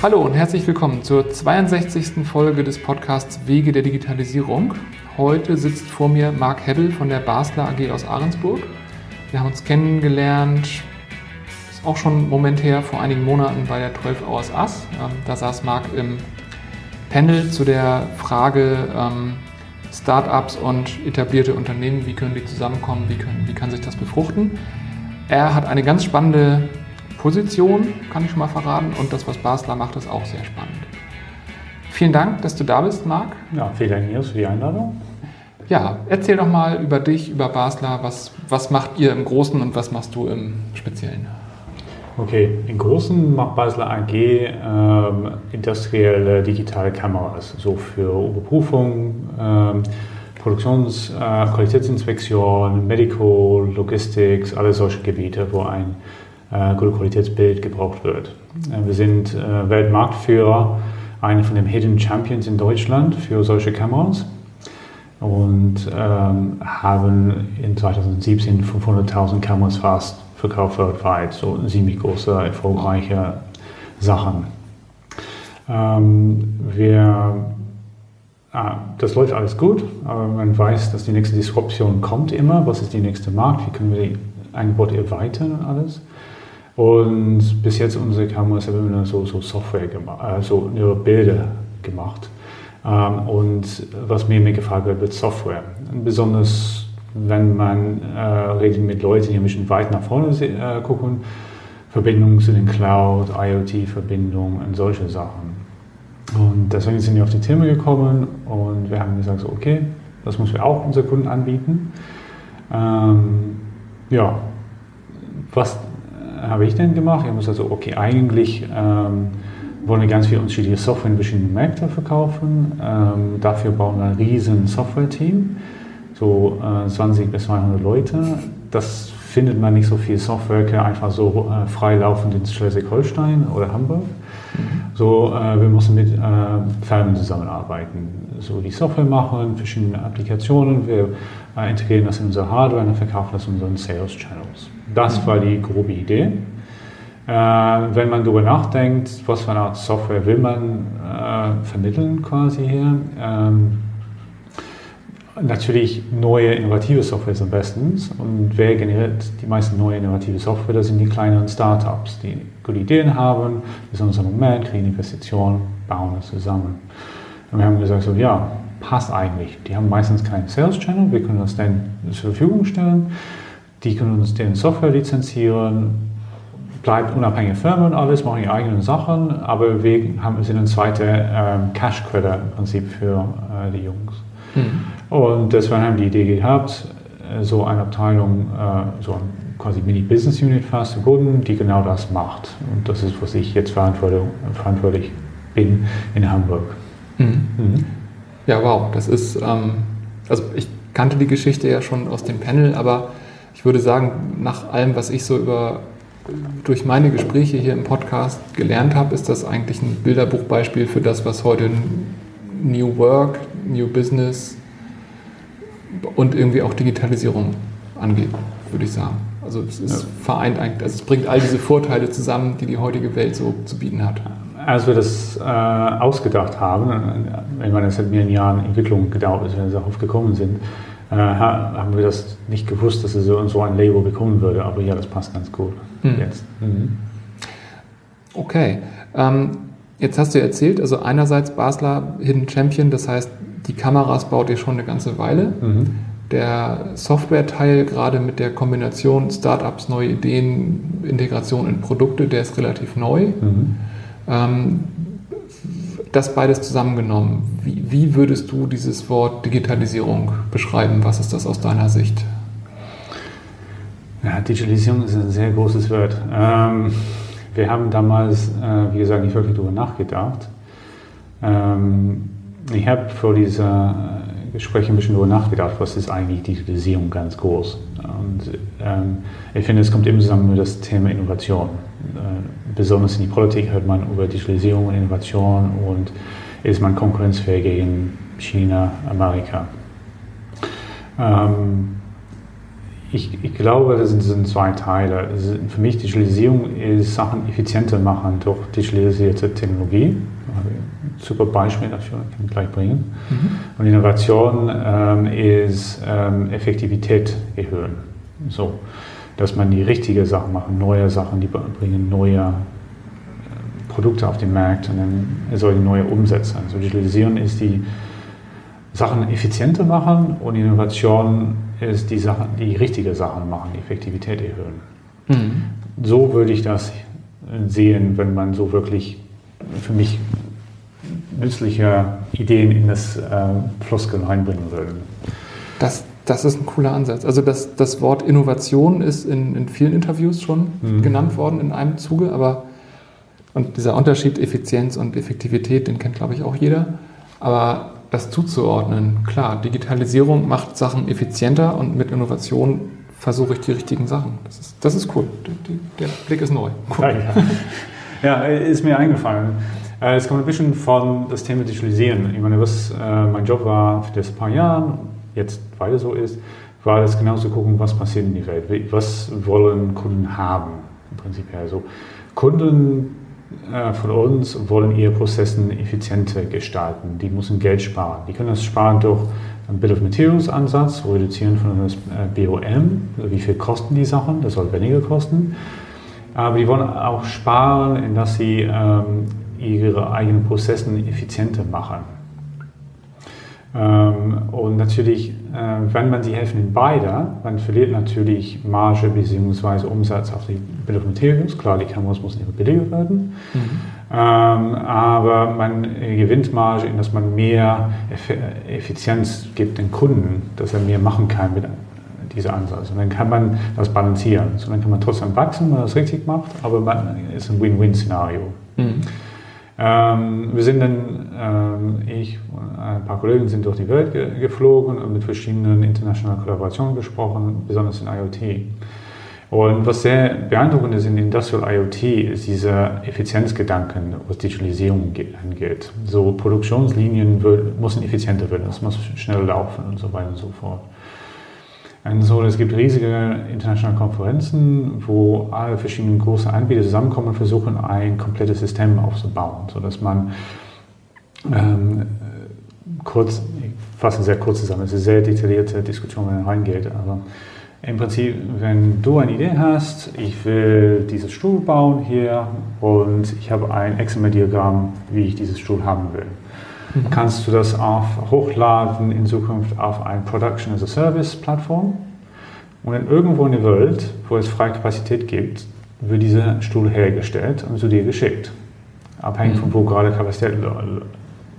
Hallo und herzlich willkommen zur 62. Folge des Podcasts Wege der Digitalisierung. Heute sitzt vor mir Marc Hebbel von der Basler AG aus Ahrensburg. Wir haben uns kennengelernt, ist auch schon ein Moment her, vor einigen Monaten bei der 12 Hours Us. Ähm, da saß Marc im Panel zu der Frage ähm, Startups und etablierte Unternehmen, wie können die zusammenkommen, wie, können, wie kann sich das befruchten. Er hat eine ganz spannende Position, kann ich schon mal verraten, und das, was Basler macht, ist auch sehr spannend. Vielen Dank, dass du da bist, Marc. Ja, vielen Dank, Nils, für die Einladung. Ja, erzähl doch mal über dich, über Basler. Was, was macht ihr im Großen und was machst du im Speziellen? Okay, im Großen macht Basler AG ähm, industrielle digitale Kameras, so für Überprüfung, ähm, Produktions-, äh, Qualitätsinspektion, Medical, Logistics, alle solche Gebiete, wo ein äh, gutes Qualitätsbild gebraucht wird. Äh, wir sind äh, Weltmarktführer, einer von den Hidden Champions in Deutschland für solche Kameras und ähm, haben in 2017 500.000 Kameras fast verkauft weltweit. So ziemlich große, erfolgreiche Sachen. Ähm, wir, ah, das läuft alles gut, aber man weiß, dass die nächste Disruption kommt immer. Was ist die nächste Markt? Wie können wir die Angebote erweitern und alles? Und bis jetzt unsere Kameras haben wir so, so Software gemacht, also nur Bilder gemacht. Ähm, und was mir immer gefragt wird, wird Software. besonders wenn man äh, redet mit Leuten, die ein bisschen weit nach vorne äh, gucken, Verbindungen zu den Cloud, IoT-Verbindungen und solche Sachen. Und deswegen sind wir auf die Thema gekommen und wir haben gesagt, so, okay, das müssen wir auch unseren Kunden anbieten. Ähm, ja, was habe ich denn gemacht? Ich habe gesagt, so, okay, eigentlich ähm, wollen wir ganz viel unterschiedliche Software in verschiedenen Märkten verkaufen. Ähm, dafür bauen wir ein riesen Software-Team so äh, 20 bis 200 Leute. Das findet man nicht so viel Software einfach so äh, freilaufend in Schleswig-Holstein oder Hamburg. Mhm. So, äh, wir müssen mit äh, Firmen zusammenarbeiten. So die Software machen, verschiedene Applikationen. Wir äh, integrieren das in unsere Hardware und verkaufen das in unseren Sales Channels. Das war die grobe Idee. Äh, wenn man darüber nachdenkt, was für eine Art Software will man äh, vermitteln quasi hier, ähm, Natürlich neue innovative Software ist am besten. Und wer generiert die meisten neue innovative Software? Das sind die kleineren Startups, die gute Ideen haben, besonders im Moment, kriegen Investitionen, bauen es zusammen. Und wir haben gesagt, so, ja, passt eigentlich. Die haben meistens keinen Sales Channel, wir können das dann zur Verfügung stellen. Die können uns deren Software lizenzieren, bleibt unabhängige Firma und alles, machen ihre eigenen Sachen, aber wir haben, sind ein zweiter ähm, Cash Credit im Prinzip für äh, die Jungs. Mhm. Und deswegen haben die Idee gehabt, äh, so eine Abteilung, äh, so ein quasi Mini-Business Unit fast zu gründen, die genau das macht. Und das ist, was ich jetzt verantwortlich bin in Hamburg. Mhm. Mhm. Ja, wow, das ist, ähm, also ich kannte die Geschichte ja schon aus dem Panel, aber ich würde sagen, nach allem, was ich so über durch meine Gespräche hier im Podcast gelernt habe, ist das eigentlich ein Bilderbuchbeispiel für das, was heute New Work, New Business und irgendwie auch Digitalisierung angeht, würde ich sagen. Also es ist ja. vereint eigentlich, also es bringt all diese Vorteile zusammen, die die heutige Welt so zu bieten hat. Als wir das äh, ausgedacht haben, ich meine, es hat mir in Jahren Entwicklung gedauert, bis wir darauf gekommen sind, äh, haben wir das nicht gewusst, dass es so, so ein Label bekommen würde. Aber ja, das passt ganz gut mhm. jetzt. Mhm. Okay. Ähm, jetzt hast du erzählt, also einerseits Basler Hidden Champion, das heißt, die Kameras baut ihr schon eine ganze Weile. Mhm. Der Software-Teil, gerade mit der Kombination Startups, neue Ideen, Integration in Produkte, der ist relativ neu. Mhm. Ähm, das beides zusammengenommen, wie, wie, würdest du dieses Wort Digitalisierung beschreiben? Was ist das aus deiner Sicht? Ja, Digitalisierung ist ein sehr großes Wort. Ähm, wir haben damals, äh, wie gesagt, nicht wirklich darüber nachgedacht. Ähm, ich habe vor dieser äh, Gespräch ein bisschen darüber nachgedacht, was ist eigentlich Digitalisierung ganz groß. Und ähm, ich finde, es kommt immer zusammen mit das Thema Innovation. Äh, besonders in die Politik hört man über Digitalisierung und Innovation und ist man konkurrenzfähig gegen China, Amerika. Ähm, ich, ich glaube, das sind, das sind zwei Teile. Für mich Digitalisierung ist Sachen effizienter machen durch digitalisierte Technologie. Super Beispiel dafür, kann ich gleich bringen. Mhm. Und Innovation ähm, ist ähm, Effektivität erhöhen. So, dass man die richtigen Sachen macht, neue Sachen, die bringen neue äh, Produkte auf den Markt und dann die neue umsetzen. Also Digitalisierung ist die Sachen effizienter machen und Innovation ist die, Sachen, die richtige Sachen machen, die Effektivität erhöhen. Mhm. So würde ich das sehen, wenn man so wirklich für mich nützliche Ideen in das äh, Floskel reinbringen würde. Das, das ist ein cooler Ansatz. Also das, das Wort Innovation ist in, in vielen Interviews schon mhm. genannt worden in einem Zuge, aber und dieser Unterschied Effizienz und Effektivität, den kennt, glaube ich, auch jeder. Aber das zuzuordnen. Klar, Digitalisierung macht Sachen effizienter und mit Innovation versuche ich die richtigen Sachen. Das ist, das ist cool. Der, der Blick ist neu. Cool. Ja, ist mir eingefallen. Äh, es kommt ein bisschen von das Thema Digitalisierung. Ich meine, was äh, mein Job war für das paar Jahren, jetzt weiter so ist, war es genau zu gucken, was passiert in der Welt. Was wollen Kunden haben im Prinzip. Also Kunden äh, von uns wollen ihre Prozesse effizienter gestalten. Die müssen Geld sparen. Die können das sparen durch einen Bill of Materials Ansatz, reduzieren von das äh, BOM, wie viel kosten die Sachen, das soll weniger kosten. Aber die wollen auch sparen, indem sie ähm, ihre eigenen Prozesse effizienter machen. Ähm, und natürlich, äh, wenn man sie helfen in beide, man verliert natürlich Marge bzw. Umsatz auf die of Materials. Klar, die Kameras müssen immer billiger werden. Mhm. Ähm, aber man gewinnt Marge, in dass man mehr Effizienz gibt den Kunden, dass er mehr machen kann mit dieser Ansatz. Und dann kann man das balancieren. So, dann kann man trotzdem wachsen, wenn man das richtig macht, aber es ist ein Win-Win-Szenario. Mhm. Ähm, wir sind dann, ähm, ich und ein paar Kollegen sind durch die Welt ge geflogen und mit verschiedenen internationalen Kollaborationen gesprochen, besonders in IoT. Und was sehr beeindruckend ist in Industrial IoT, ist dieser Effizienzgedanken, was Digitalisierung angeht. So Produktionslinien müssen effizienter werden, es muss schneller laufen und so weiter und so fort. So, es gibt riesige internationale Konferenzen, wo alle verschiedenen große Anbieter zusammenkommen und versuchen, ein komplettes System aufzubauen, sodass man ähm, kurz, ich fasse sehr kurz zusammen, es ist eine sehr detaillierte Diskussion, wenn man reingeht, aber im Prinzip, wenn du eine Idee hast, ich will dieses Stuhl bauen hier und ich habe ein XML-Diagramm, wie ich dieses Stuhl haben will mhm. kannst du das auf, hochladen in Zukunft auf ein Production as a Service Plattform. Und dann irgendwo in der Welt, wo es freie Kapazität gibt, wird dieser Stuhl hergestellt und zu dir geschickt. Abhängig mhm. von wo gerade Kapazität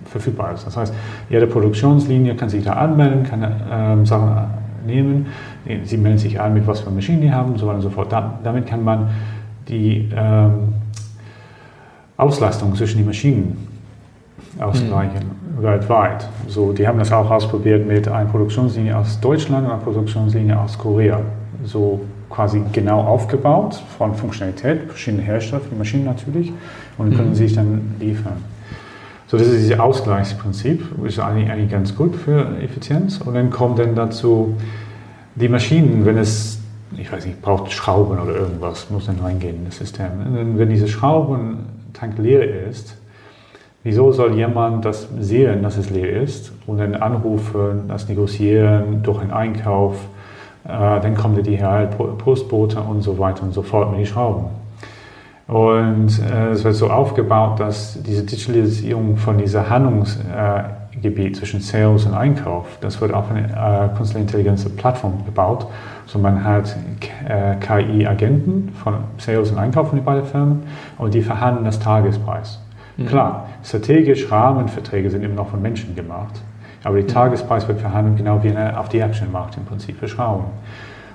verfügbar ist. Das heißt, jede Produktionslinie kann sich da anmelden, kann ähm, Sachen nehmen. Sie melden sich an, mit was für Maschinen die haben und so weiter und so fort. damit kann man die ähm, Auslastung zwischen den Maschinen ausgleichen mhm. weltweit. So, die haben das auch ausprobiert mit einer Produktionslinie aus Deutschland und einer Produktionslinie aus Korea. So quasi genau aufgebaut von Funktionalität, verschiedene Hersteller die Maschinen natürlich und mhm. können sich dann liefern. So, das ist dieses Ausgleichsprinzip, ist eigentlich, eigentlich ganz gut für Effizienz. Und dann kommt dann dazu die Maschinen, wenn es, ich weiß nicht, braucht Schrauben oder irgendwas, muss dann reingehen in das System. Und wenn diese Schraubentank leer ist, Wieso soll jemand das sehen, dass es leer ist und dann anrufen, das negozieren durch einen Einkauf, äh, dann kommt der DHL, Postbote und so weiter und so fort mit den Schrauben. Und äh, es wird so aufgebaut, dass diese Digitalisierung von dieser Handlungsgebiet äh, zwischen Sales und Einkauf, das wird auf eine äh, künstliche Intelligenz Plattform gebaut. So man hat äh, KI-Agenten von Sales und Einkauf von den beiden Firmen und die verhandeln das Tagespreis. Mhm. Klar, strategisch Rahmenverträge sind immer noch von Menschen gemacht, aber der mhm. Tagespreis wird verhandelt genau wie auf die Aktienmarkt im Prinzip für Schrauben.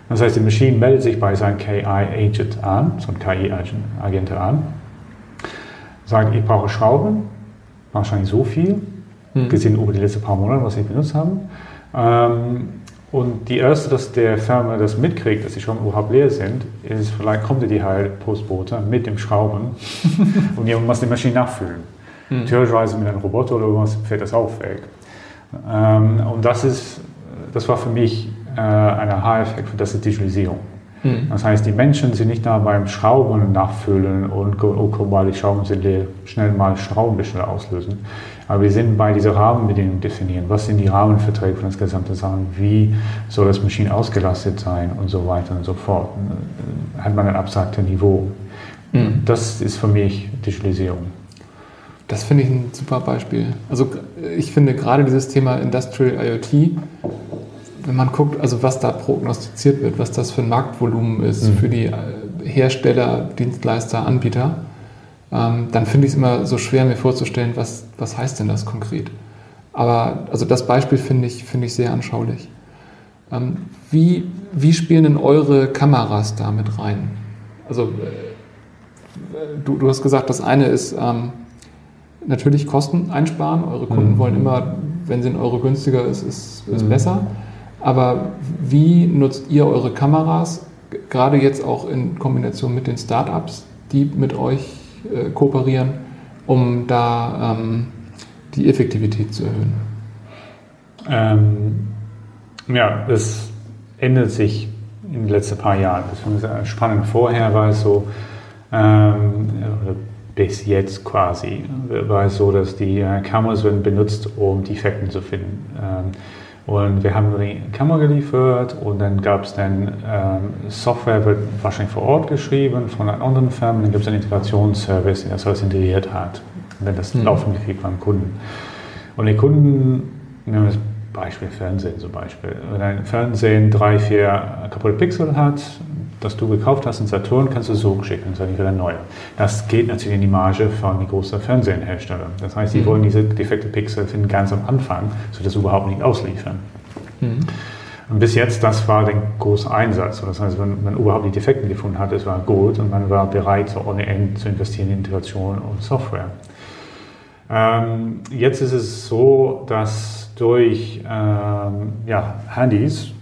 Das heißt, die Maschine meldet sich bei seinem KI-Agent an, so ein KI-Agent an, sagt, ich brauche Schrauben, wahrscheinlich so viel, mhm. gesehen über die letzten paar Monate, was ich benutzt habe. Ähm, und die erste, dass der Firma das mitkriegt, dass sie schon überhaupt leer sind, ist, vielleicht kommt die halt Postbote mit dem Schrauben und jemand muss die Maschine nachfüllen. Mhm. Natürlicherweise mit einem Roboter oder was fällt das auch weg. Ähm, und das ist, das war für mich äh, ein Aha-Effekt für das ist Digitalisierung. Mhm. Das heißt, die Menschen sind nicht da beim Schrauben Nachfüllen und oh, guck mal, die Schrauben sind leer, schnell mal Schraubenbüschel auslösen. Aber wir sind bei dieser Rahmenbedingungen definieren. Was sind die Rahmenverträge von das gesamte Sachen? Wie soll das Maschine ausgelastet sein und so weiter und so fort? Hat man ein abstraktes Niveau? Mhm. Das ist für mich Digitalisierung. Das finde ich ein super Beispiel. Also ich finde gerade dieses Thema Industrial IoT, wenn man guckt, also was da prognostiziert wird, was das für ein Marktvolumen ist mhm. für die äh, Hersteller, Dienstleister, Anbieter, ähm, dann finde ich es immer so schwer, mir vorzustellen, was, was heißt denn das konkret. Aber also das Beispiel finde ich, find ich sehr anschaulich. Ähm, wie, wie spielen denn eure Kameras da mit rein? Also äh, du, du hast gesagt, das eine ist ähm, natürlich Kosten einsparen. Eure Kunden mhm. wollen immer, wenn sie in Euro günstiger ist, ist, ist mhm. besser. Aber wie nutzt ihr eure Kameras, gerade jetzt auch in Kombination mit den Startups, die mit euch äh, kooperieren, um da ähm, die Effektivität zu erhöhen? Ähm, ja, das ändert sich in den letzten paar Jahren. Das spannend. Vorher war es so, ähm, bis jetzt quasi, war es so, dass die äh, Kameras werden benutzt, um Defekten zu finden. Ähm, und wir haben die Kamera geliefert und dann gab es dann ähm, Software, wird wahrscheinlich vor Ort geschrieben von einer anderen Firma. Dann gibt es einen Integrationsservice, der das alles integriert hat. Und dann das mhm. Laufen gekriegt beim Kunden. Und die Kunden, nehmen wir das Beispiel Fernsehen zum Beispiel. Wenn ein Fernsehen drei, vier kaputte Pixel hat, das du gekauft hast in Saturn, kannst du so schicken, das ist wieder neu. Das geht natürlich in die Marge von den großen Fernsehenherstellern. Das heißt, die mhm. wollen diese defekte Pixel finden ganz am Anfang, sodass sie überhaupt nicht ausliefern. Mhm. Und bis jetzt, das war der große Einsatz. Das heißt, wenn man überhaupt die Defekte gefunden hat, es war gut und man war bereit, so ohne Ende zu investieren in Integration und Software. Ähm, jetzt ist es so, dass durch ähm, ja, Handys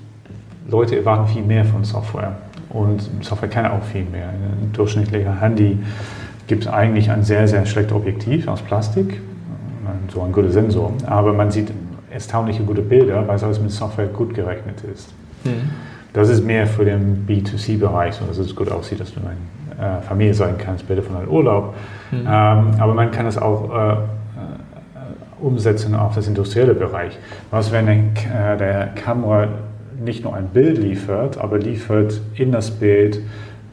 Leute erwarten viel mehr von Software. Und Software kann auch viel mehr. Ein durchschnittlicher Handy gibt eigentlich ein sehr, sehr schlechtes Objektiv aus Plastik, so ein guter Sensor. Aber man sieht erstaunliche gute Bilder, weil es alles mit Software gut gerechnet ist. Mhm. Das ist mehr für den B2C-Bereich, so dass es gut aussieht, dass du eine äh, Familie sein kannst, Bilder von einem Urlaub. Mhm. Ähm, aber man kann es auch äh, umsetzen auf das industrielle Bereich. Was, wenn äh, der Kamera nicht nur ein Bild liefert, aber liefert in das Bild,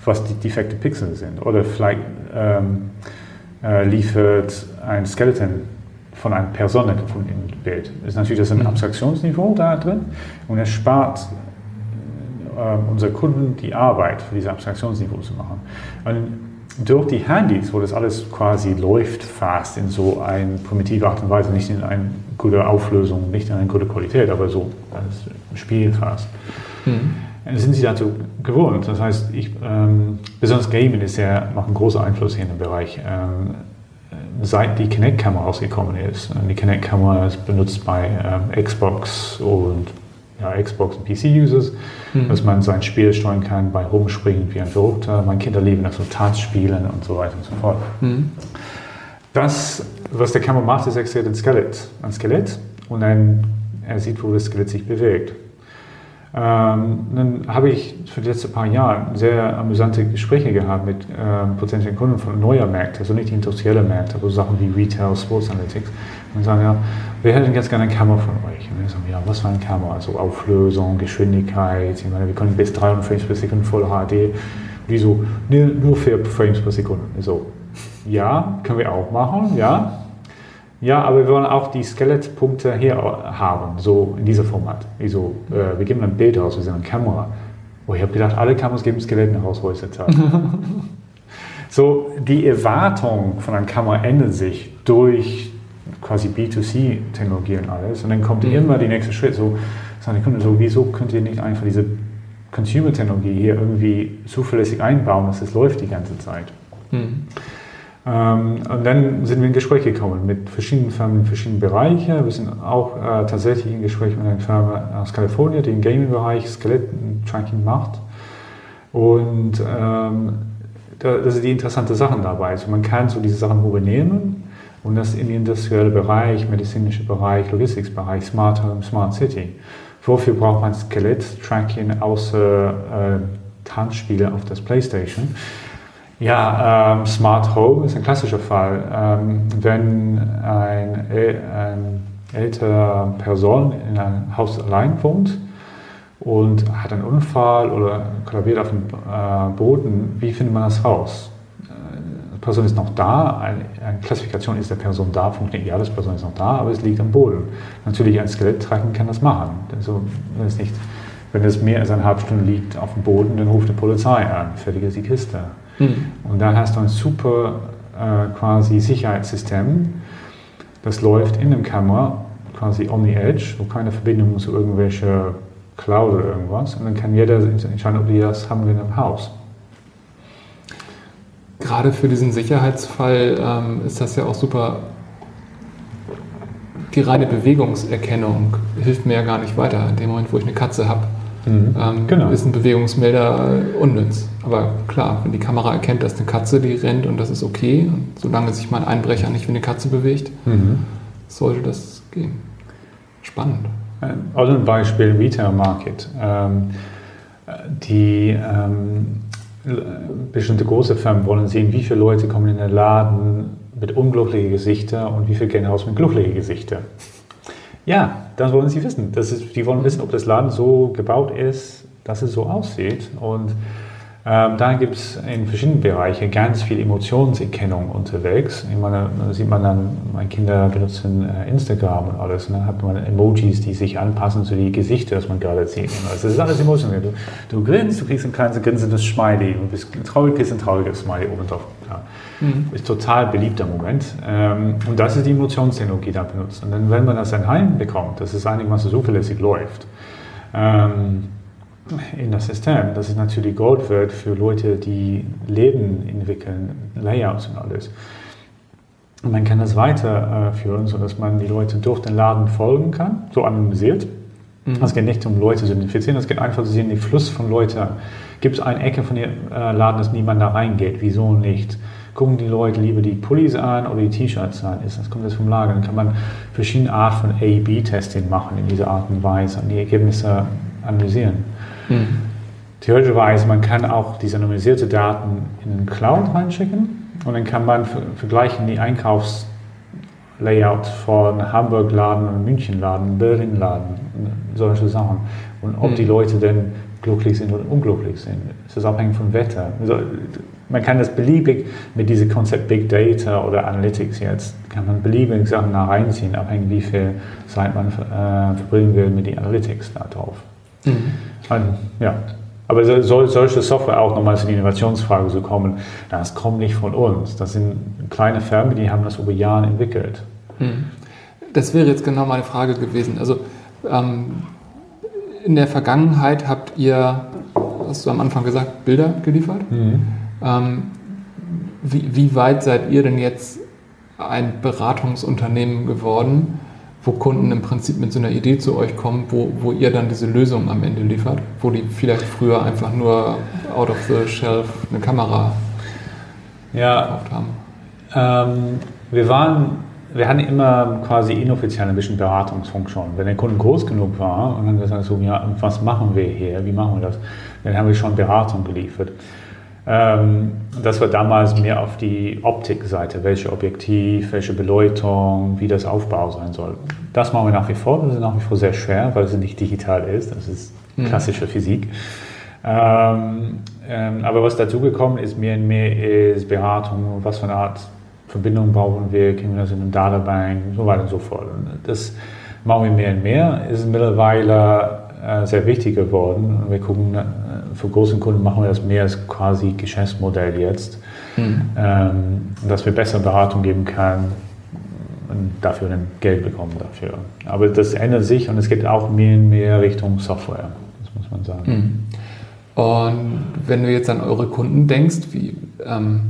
was die defekte Pixel sind. Oder vielleicht ähm, äh, liefert ein Skeleton von einer Person gefunden im Bild. Das ist natürlich das ein mhm. Abstraktionsniveau da drin und es spart äh, unsere Kunden die Arbeit, für dieses Abstraktionsniveau zu machen. Und durch die Handys, wo das alles quasi läuft fast in so eine primitive Art und Weise, nicht in eine gute Auflösung, nicht in eine gute Qualität, aber so als Spiel fast, mhm. sind sie dazu gewohnt. Das heißt, ich, ähm, besonders Gaming ist ja, macht einen großen Einfluss hier in dem Bereich. Ähm, seit die Kinect-Kamera rausgekommen ist, die Kinect-Kamera ist benutzt bei ähm, Xbox und ja, Xbox und PC-Users, mhm. dass man sein Spiel steuern kann bei Rumspringen wie ein Verrückter. Meine Kinder lieben das so Tanzspielen und so weiter und so fort. Mhm. Das, was der Kamera macht, ist, er ein Skelett, ein Skelett und dann er sieht, wo das Skelett sich bewegt. Ähm, dann habe ich für die letzten paar Jahre sehr amüsante Gespräche gehabt mit ähm, potenziellen Kunden von neuer Märkten, also nicht industrielle Märkte, aber Sachen wie Retail, Sports Analytics. Und sagen, ja, wir hätten ganz gerne eine Kamera von euch. Und wir sagen, ja, was für eine Kamera? Also Auflösung, Geschwindigkeit, ich meine, wir können bis 300 Frames per Sekunde voll HD. Die so, nee, nur 4 Frames per Sekunde. So, ja, können wir auch machen, ja. Ja, aber wir wollen auch die Skelettpunkte hier haben, so in dieser Format. Also, äh, wir geben ein Bild raus, wir sind eine Kamera. Oh, ich habe gedacht, alle Kameras geben Skelette raus heutzutage. so, die Erwartung von einer Kamera ändert sich durch quasi B2C-Technologie und alles. Und dann kommt mhm. immer der nächste Schritt. So, sagen die Kunden so, wieso könnt ihr nicht einfach diese Consumer-Technologie hier irgendwie zuverlässig einbauen, dass es läuft die ganze Zeit? Mhm. Ähm, und dann sind wir in Gespräche gekommen mit verschiedenen Firmen in verschiedenen Bereichen. Wir sind auch äh, tatsächlich in Gespräch mit einer Firma aus Kalifornien, die im Gaming-Bereich Skelett-Tracking macht. Und ähm, das sind die interessanten Sachen dabei. Also man kann so diese Sachen übernehmen und das in den industriellen Bereich, medizinischen Bereich, Logistics-Bereich, Smart Home, Smart City. Wofür braucht man Skelett-Tracking außer äh, Tanzspiele auf das Playstation? Ja, ähm, Smart Home ist ein klassischer Fall. Ähm, wenn ein, ein ältere Person in einem Haus allein wohnt und hat einen Unfall oder kollabiert auf dem äh, Boden, wie findet man das raus? Äh, die Person ist noch da, eine, eine, Klassifikation ist der Person da, funktioniert ja, das Person ist noch da, aber es liegt am Boden. Natürlich ein Skeletttragen kann das machen. Also, wenn es nicht, wenn es mehr als eine halbe Stunde liegt auf dem Boden, dann ruft die Polizei an, fertig ist die Kiste. Und dann hast du ein super äh, quasi Sicherheitssystem, das läuft in der Kamera quasi on the edge, wo keine Verbindung zu irgendwelcher Cloud oder irgendwas. Und dann kann jeder entscheiden, ob die das haben wir im Haus. Gerade für diesen Sicherheitsfall ähm, ist das ja auch super. Die reine Bewegungserkennung hilft mir ja gar nicht weiter. In dem Moment, wo ich eine Katze habe, mhm. ähm, genau. ist ein Bewegungsmelder unnütz. Aber klar, wenn die Kamera erkennt, dass eine Katze die rennt und das ist okay, und solange sich mein Einbrecher nicht wie eine Katze bewegt, mhm. sollte das gehen. Spannend. Also ein Beispiel Retail Market. Ähm, die ähm, bestimmte große Firmen wollen sehen, wie viele Leute kommen in den Laden mit unglücklichen Gesichtern und wie viele gehen raus mit glücklichen Gesichtern. Ja, das wollen sie wissen. Das ist, die wollen wissen, ob das Laden so gebaut ist, dass es so aussieht. Und ähm, da gibt es in verschiedenen Bereichen ganz viel Emotionserkennung unterwegs. Ich meine, da sieht man dann, meine Kinder benutzen äh, Instagram und alles. Und dann hat man Emojis, die sich anpassen zu den Gesichtern, das man gerade sieht. Also das ist alles emotional. Du, du grinst, du kriegst ein kleines grinsendes Smiley. Du bist traurig, kriegst ein trauriges Smiley oben drauf. Ja. Mhm. Ist total beliebter Moment. Ähm, und das ist die Emotionstechnologie, die da benutzt. Und dann, wenn man das ein bekommt, dass es einigermaßen zuverlässig läuft, ähm, in das System. Das ist natürlich Gold wert für Leute, die Leben entwickeln, Layouts und alles. Und man kann das weiterführen, sodass man die Leute durch den Laden folgen kann, so anonymisiert. Mhm. Es geht nicht um Leute zu identifizieren, es geht einfach zu sehen, den Fluss von Leuten. Gibt es eine Ecke von dem äh, Laden, dass niemand da reingeht? Wieso nicht? Gucken die Leute lieber die Pullis an oder die T-Shirts an? Ist das kommt das vom Lager? Dann kann man verschiedene Arten von A-B-Testing machen in dieser Art und Weise und die Ergebnisse analysieren. Mhm. Theoretischerweise, man kann auch diese anonymisierte Daten in den Cloud reinschicken und dann kann man vergleichen die Einkaufslayout von Hamburg-Laden und München-Laden, Berlin-Laden, solche Sachen. Und ob mhm. die Leute denn glücklich sind oder unglücklich sind. Es ist abhängig vom Wetter. Also, man kann das beliebig mit diesem Konzept Big Data oder Analytics jetzt, kann man beliebig Sachen da reinziehen, abhängig wie viel Zeit man äh, verbringen will mit den Analytics da drauf. Mhm. Ja. Aber soll solche Software auch nochmal zu der Innovationsfrage zu kommen, das kommt nicht von uns. Das sind kleine Firmen, die haben das über Jahre entwickelt. Mhm. Das wäre jetzt genau meine Frage gewesen. Also ähm, in der Vergangenheit habt ihr, hast du am Anfang gesagt, Bilder geliefert. Mhm. Ähm, wie, wie weit seid ihr denn jetzt ein Beratungsunternehmen geworden? Wo Kunden im Prinzip mit so einer Idee zu euch kommen, wo, wo ihr dann diese Lösung am Ende liefert, wo die vielleicht früher einfach nur out of the shelf eine Kamera ja, gekauft haben? Ähm, wir waren wir hatten immer quasi inoffiziell ein bisschen Beratungsfunktion. Wenn der Kunde groß genug war und dann gesagt so, ja, was machen wir hier, wie machen wir das, dann haben wir schon Beratung geliefert. Ähm, das war damals mehr auf die Optikseite, welche Objektiv, welche Beleuchtung, wie das Aufbau sein soll. Das machen wir nach wie vor, das ist nach wie vor sehr schwer, weil es nicht digital ist, das ist mhm. klassische mhm. Physik. Ähm, ähm, aber was dazugekommen ist, mehr und mehr ist Beratung, was für eine Art Verbindung brauchen wir, kriegen wir das in einem Datenbank, so weiter und so fort. Und das machen wir mehr und mehr, ist mittlerweile äh, sehr wichtig geworden. Wir gucken äh, für große Kunden machen wir das mehr als quasi Geschäftsmodell jetzt, mhm. ähm, dass wir bessere Beratung geben können und dafür dann Geld bekommen dafür. Aber das ändert sich und es geht auch mehr und mehr Richtung Software, das muss man sagen. Mhm. Und wenn du jetzt an eure Kunden denkst, wie ähm,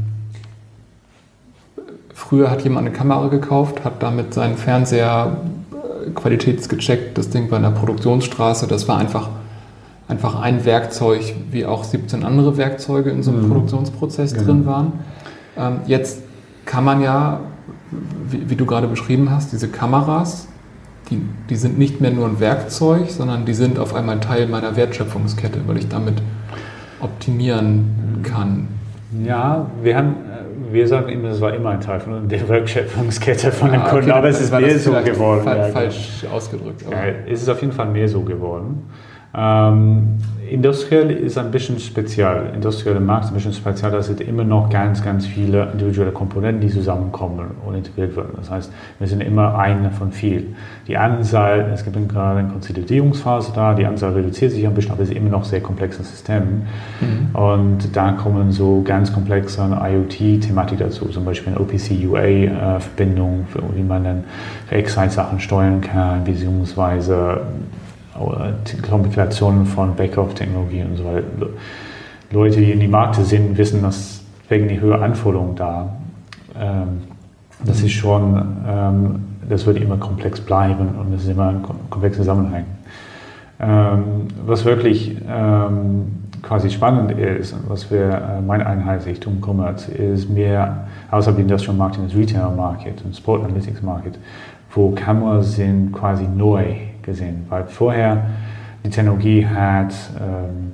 früher hat jemand eine Kamera gekauft, hat damit seinen Fernseher äh, qualitätsgecheckt, das Ding war in der Produktionsstraße, das war einfach einfach ein Werkzeug, wie auch 17 andere Werkzeuge in so einem mhm. Produktionsprozess genau. drin waren. Ähm, jetzt kann man ja, wie, wie, du gerade beschrieben hast, diese Kameras, die, die sind nicht mehr nur ein Werkzeug, sondern die sind auf einmal Teil meiner Wertschöpfungskette, weil ich damit optimieren kann. Ja, wir haben, wir sagen immer, es war immer ein Teil von der Wertschöpfungskette von dem ah, Kunden, aber es ist mehr so geworden. Fa falsch ja, ausgedrückt. Ja, es ist auf jeden Fall mehr so geworden. Ähm, industriell ist ein bisschen speziell. Industrielle Markt ist ein bisschen speziell. Da sind immer noch ganz, ganz viele individuelle Komponenten, die zusammenkommen und integriert werden. Das heißt, wir sind immer eine von viel. Die Anzahl, es gibt gerade eine Konsolidierungsphase da, die Anzahl reduziert sich ein bisschen, aber es ist immer noch sehr komplexes System. Mhm. Und da kommen so ganz komplexe IoT-Thematik dazu, zum Beispiel eine OPC-UA-Verbindung, äh, wie man dann Excite-Sachen steuern kann, beziehungsweise Komplikationen von Backoff-Technologie und so weiter. Leute, die in die Märkte sind, wissen, dass wegen die höhere Anforderungen da, ähm, das ist schon, ähm, das wird immer komplex bleiben und es ist immer ein komplexer Zusammenhang. Ähm, was wirklich ähm, quasi spannend ist und was wir, äh, meine Einheit sich tun kümmert, ist mehr außerhalb der Industrial Market, das Retail Market und Sport Analytics Market, wo Kameras sind quasi neu gesehen. Weil vorher die Technologie hat, ähm,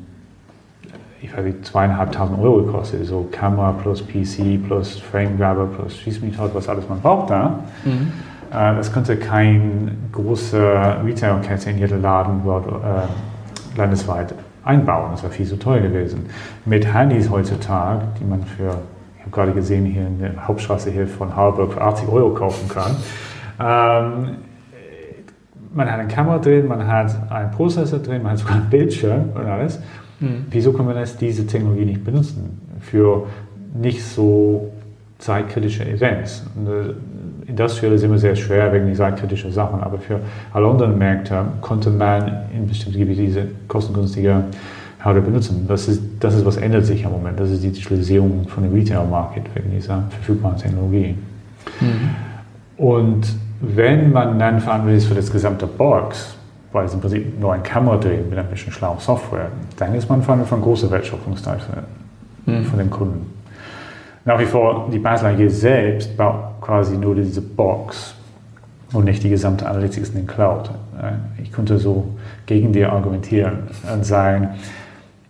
ich weiß nicht, zweieinhalbtausend Euro gekostet. So Kamera plus PC plus Frame Grabber plus Schieß mich tot, was alles man braucht da. Mhm. Äh, das konnte kein großer Retail-Kette in jedem Laden world, äh, landesweit einbauen. Das war viel zu teuer gewesen. Mit Handys heutzutage, die man für, ich habe gerade gesehen, hier in der Hauptstraße hier von Harburg für 80 Euro kaufen kann, ähm, man hat eine Kamera drin, man hat einen Prozessor drin, man hat sogar einen Bildschirm und alles. Mhm. Wieso kann man das, diese Technologie nicht benutzen für nicht so zeitkritische Events? Und, äh, Industrial ist immer sehr schwer wegen der zeitkritischen Sachen, aber für alle anderen Märkte konnte man in bestimmten Gebieten diese kostengünstige Hardware benutzen. Das ist, das ist, was ändert sich im Moment. Das ist die Digitalisierung von dem Retail-Market wegen dieser verfügbaren Technologie. Mhm. Und wenn man dann verantwortlich ist für das gesamte Box, weil es im Prinzip nur ein Kamera dreht mit ein bisschen schlauer Software, dann ist man verantwortlich für einen großen Wertschöpfungsteil mhm. von dem Kunden. Nach wie vor, die Basel selbst baut quasi nur diese Box und nicht die gesamte Analytics in den Cloud. Ich könnte so gegen dir argumentieren und sagen,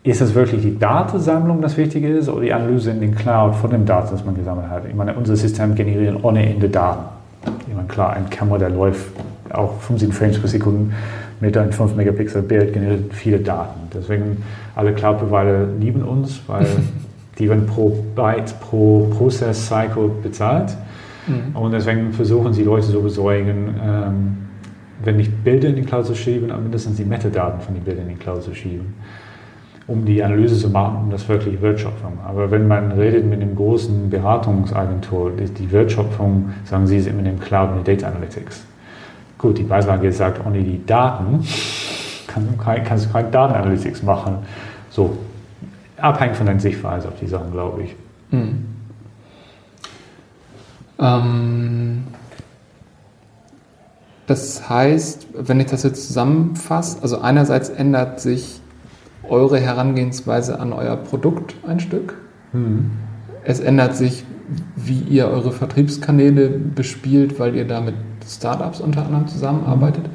ist es wirklich die Datensammlung, das Wichtige ist, oder die Analyse in den Cloud von dem Daten, das man gesammelt hat? Ich meine, unser System generiert ohne Ende Daten. Ich meine, klar, ein Kamera, der läuft auch 15 Frames pro Sekunde mit einem 5 Megapixel Bild, generiert viele Daten. Deswegen alle Cloud-Provider lieben uns, weil die werden pro Byte, pro Process Cycle bezahlt. Mhm. Und deswegen versuchen sie Leute zu besorgen, ähm, wenn nicht Bilder in die Cloud zu schieben, aber mindestens die Metadaten von den Bildern in die Cloud zu schieben um die Analyse zu machen, um das wirklich Wertschöpfung. Aber wenn man redet mit einem großen Beratungsagentur, die Wertschöpfung, sagen sie, ist immer in dem Cloud und Data Analytics. Gut, die Beislage sagt, ohne die Daten kann, kannst du keine Datenanalytics machen. So, abhängig von deiner Sichtweise auf die Sachen, glaube ich. Hm. Ähm, das heißt, wenn ich das jetzt zusammenfasse, also einerseits ändert sich eure Herangehensweise an euer Produkt ein Stück. Mhm. Es ändert sich, wie ihr eure Vertriebskanäle bespielt, weil ihr da mit Startups unter anderem zusammenarbeitet.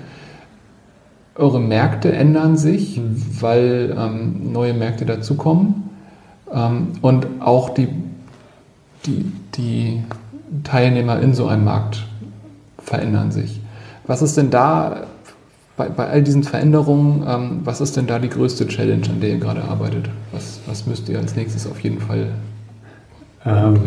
Eure Märkte ändern sich, mhm. weil ähm, neue Märkte dazukommen. Ähm, und auch die, die, die Teilnehmer in so einem Markt verändern sich. Was ist denn da bei, bei all diesen Veränderungen, ähm, was ist denn da die größte Challenge, an der ihr gerade arbeitet? Was, was müsst ihr als nächstes auf jeden Fall ähm,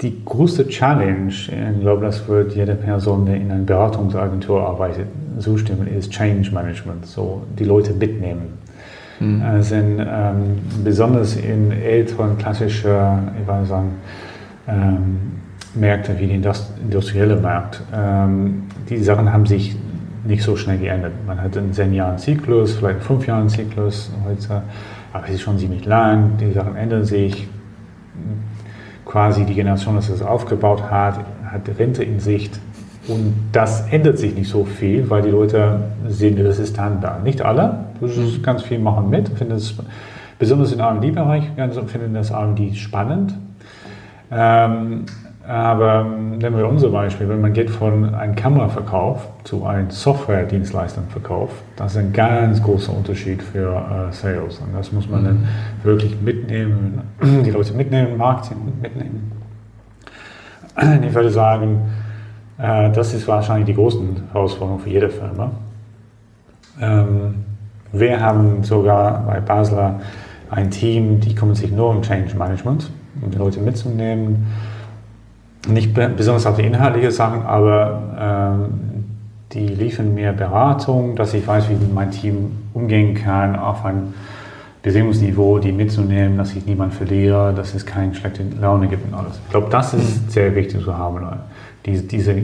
Die größte Challenge, ich glaube, das wird jede Person, die in einer Beratungsagentur arbeitet, zustimmen, ist Change Management, so die Leute mitnehmen. Mhm. Also ähm, besonders in älteren, klassischen, ich würde sagen, ähm, Märkte wie der industrielle Markt, ähm, die Sachen haben sich nicht so schnell geändert. Man hat einen 10 Jahren Zyklus, vielleicht einen 5 Jahren Zyklus heute, aber es ist schon ziemlich lang, die Sachen ändern sich. Quasi die Generation, die das aufgebaut hat, hat Rente in Sicht. Und das ändert sich nicht so viel, weil die Leute sehen die Resistenz da. Nicht alle, mhm. ganz viel machen mit, finden es, besonders im R&D-Bereich, finden das R&D spannend. Ähm, äh, Aber ähm, nehmen wir unser Beispiel, wenn man geht von einem Kameraverkauf zu einem Software-Dienstleistungsverkauf, das ist ein ganz großer Unterschied für äh, Sales. Und das muss man mhm. dann wirklich mitnehmen, die Leute mitnehmen, Marketing mitnehmen. Ich würde sagen, äh, das ist wahrscheinlich die größte Herausforderung für jede Firma. Ähm, wir haben sogar bei Basler ein Team, die kümmert sich nur um Change Management, um die Leute mitzunehmen. Nicht besonders auf die inhaltlichen Sachen, aber ähm, die liefern mir Beratung, dass ich weiß, wie mein Team umgehen kann auf ein Beziehungsniveau, die mitzunehmen, dass ich niemanden verliere, dass es keine schlechte Laune gibt und alles. Ich glaube, das ist mhm. sehr wichtig zu haben. Diese, diese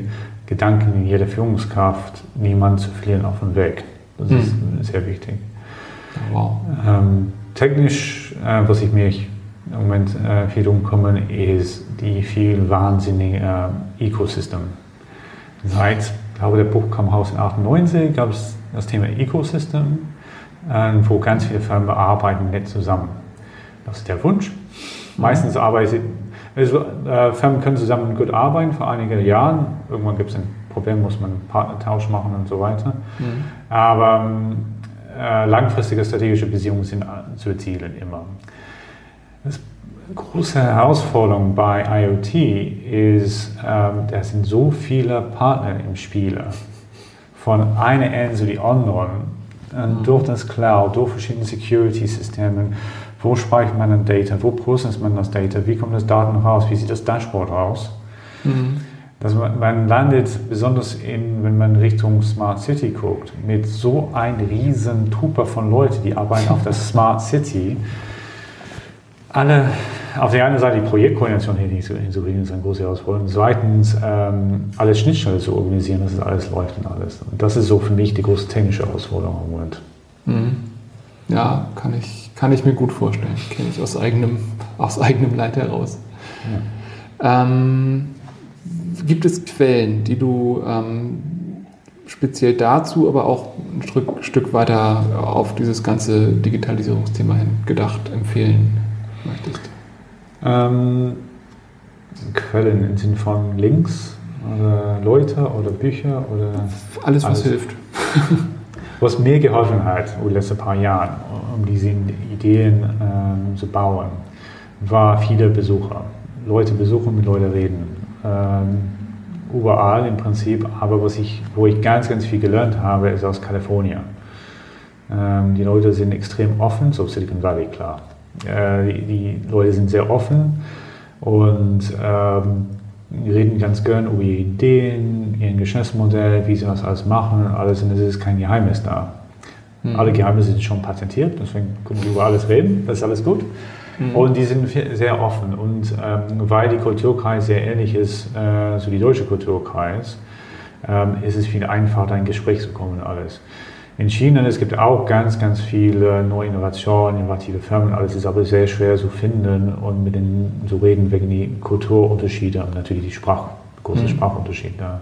Gedanken in jeder Führungskraft, niemanden zu verlieren auf dem Weg. Das ist mhm. sehr wichtig. Wow. Ähm, technisch, äh, was ich mir im Moment äh, viel umkomme, ist die viel wahnsinnige äh, Ecosystem. Seit, ich glaube, der Buch kam raus in 98, gab es das Thema Ecosystem, äh, wo ganz viele Firmen arbeiten nett zusammen. Das ist der Wunsch. Meistens arbeiten also, äh, Firmen können zusammen gut arbeiten für einige Jahre. Irgendwann gibt es ein Problem, muss man einen Partnertausch machen und so weiter. Mhm. Aber ähm, äh, langfristige strategische Beziehungen sind zu erzielen immer. Das große Herausforderung bei IoT ist, ähm, da sind so viele Partner im Spiel. Von einer Ende zu die anderen. Mhm. Durch das Cloud, durch verschiedene Security-Systeme. Wo speichert man das Data? Wo processt man das Data? Wie kommt das Daten raus? Wie sieht das Dashboard aus? Mhm dass man, man, landet, besonders in, wenn man Richtung Smart City guckt, mit so einem riesen Trooper von Leuten, die arbeiten auf der Smart City. Alle, auf der einen Seite die Projektkoordination hinzukriegen, ist eine große Herausforderung. Zweitens, ähm, alle Schnittstellen zu organisieren, dass es alles läuft und alles. Und das ist so für mich die große technische Herausforderung im Moment. Mhm. Ja, kann ich, kann ich mir gut vorstellen. Kenne ich aus eigenem, aus eigenem Leid heraus. Ja. Ähm, gibt es Quellen, die du ähm, speziell dazu, aber auch ein Stück, Stück weiter auf dieses ganze Digitalisierungsthema hin gedacht empfehlen möchtest? Ähm, Quellen im Sinne von Links oder Leute oder Bücher oder alles, was alles. hilft. was mir geholfen hat in den letzten paar Jahren, um diese Ideen ähm, zu bauen, war viele Besucher. Leute besuchen, mit Leuten reden. Ähm, überall im Prinzip, aber was ich, wo ich ganz, ganz viel gelernt habe, ist aus Kalifornien. Ähm, die Leute sind extrem offen, so Silicon Valley, klar. Äh, die, Leute sind sehr offen und ähm, reden ganz gern über ihre Ideen, ihr Geschäftsmodell, wie sie das alles machen, alles, und es ist kein Geheimnis da. Mhm. Alle Geheimnisse sind schon patentiert, deswegen können wir über alles reden, das ist alles gut. Mhm. Und die sind sehr offen. Und ähm, weil die Kulturkreis sehr ähnlich ist äh, zu die deutsche Kulturkreis, ähm, ist es viel einfacher, in ein Gespräch zu kommen und alles. In China, es gibt auch ganz, ganz viele neue Innovationen, innovative Firmen, alles ist aber sehr schwer zu finden und mit denen zu reden wegen die Kulturunterschiede und natürlich die Sprache, große mhm. Sprachunterschiede.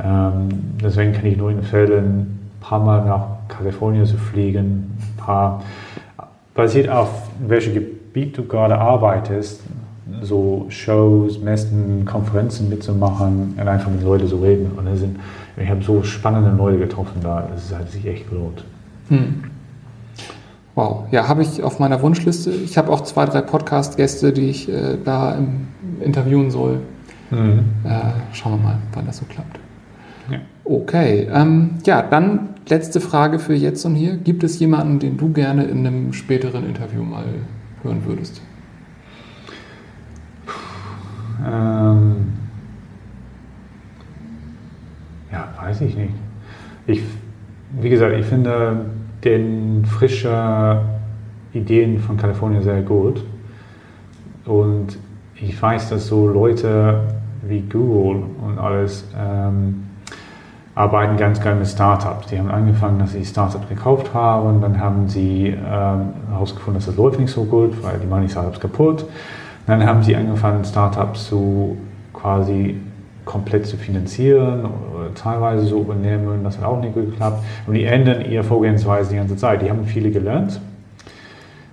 Ähm, deswegen kann ich nur empfehlen, ein paar Mal nach Kalifornien zu fliegen, ein paar, basiert auf welche Gebiet du gerade arbeitest, so Shows, Messen, Konferenzen mitzumachen und einfach mit Leuten zu reden. Und sind, ich habe so spannende Leute getroffen da, das hat sich echt gelohnt. Hm. Wow, ja, habe ich auf meiner Wunschliste. Ich habe auch zwei, drei Podcast-Gäste, die ich äh, da im, interviewen soll. Mhm. Äh, schauen wir mal, wann das so klappt. Ja. Okay, ähm, ja, dann letzte Frage für jetzt und hier. Gibt es jemanden, den du gerne in einem späteren Interview mal hören würdest? Ähm, ja, weiß ich nicht. Ich, wie gesagt, ich finde den frischen Ideen von Kalifornien sehr gut. Und ich weiß, dass so Leute wie Google und alles ähm, arbeiten ganz gerne mit Startups. Die haben angefangen, dass sie Startups gekauft haben, dann haben sie ähm, herausgefunden, dass das läuft nicht so gut, weil die machen die Startups kaputt. Dann haben sie angefangen, Startups zu quasi komplett zu finanzieren teilweise zu übernehmen. Das hat auch nicht gut geklappt. Und die ändern ihre Vorgehensweise die ganze Zeit. Die haben viele gelernt.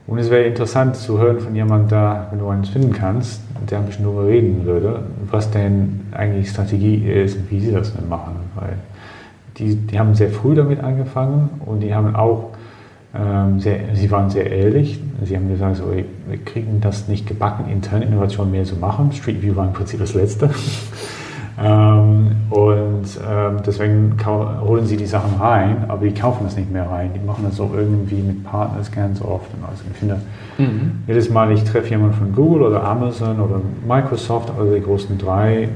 Und es wäre interessant zu hören von jemandem da, wenn du eins finden kannst, der ein bisschen darüber reden würde, was denn eigentlich Strategie ist und wie sie das denn machen. Weil die, die haben sehr früh damit angefangen und die haben auch ähm, sehr, sie waren sehr ehrlich. Sie haben gesagt, so, wir kriegen das nicht gebacken, interne Innovation mehr zu machen. Street View war im Prinzip das Letzte. Ähm, und ähm, deswegen holen sie die Sachen rein, aber die kaufen das nicht mehr rein. Die machen das so irgendwie mit Partners ganz oft. Und also ich finde, mhm. jedes Mal, ich treffe jemanden von Google oder Amazon oder Microsoft, also die großen drei,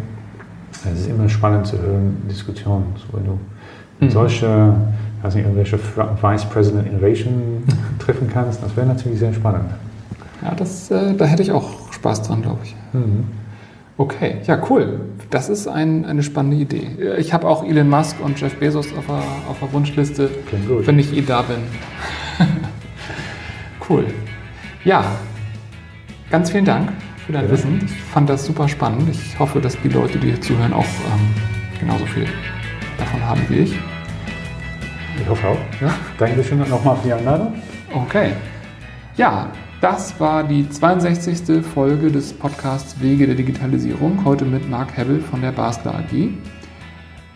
es ist immer spannend zu hören, Diskussionen. So, wenn du mhm. solche weiß nicht, irgendwelche Vice President Innovation treffen kannst. Das wäre natürlich sehr spannend. Ja, das, äh, da hätte ich auch Spaß dran, glaube ich. Mhm. Okay, ja, cool. Das ist ein, eine spannende Idee. Ich habe auch Elon Musk und Jeff Bezos auf der, auf der Wunschliste, wenn ich eh da bin. cool. Ja, ganz vielen Dank für dein ja. Wissen. Ich fand das super spannend. Ich hoffe, dass die Leute, die hier zuhören, auch ähm, genauso viel davon haben wie ich. Ich hoffe auch. Ja. Dankeschön nochmal für die Einladung. Okay. Ja, das war die 62. Folge des Podcasts Wege der Digitalisierung. Heute mit Marc Hebbel von der Basler AG.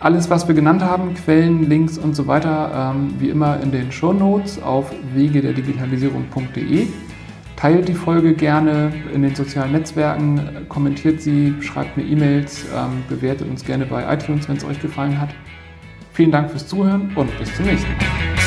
Alles, was wir genannt haben, Quellen, Links und so weiter, ähm, wie immer in den Show Notes auf wegederdigitalisierung.de. Teilt die Folge gerne in den sozialen Netzwerken, kommentiert sie, schreibt mir E-Mails, ähm, bewertet uns gerne bei iTunes, wenn es euch gefallen hat. Vielen Dank fürs Zuhören und bis zum nächsten Mal.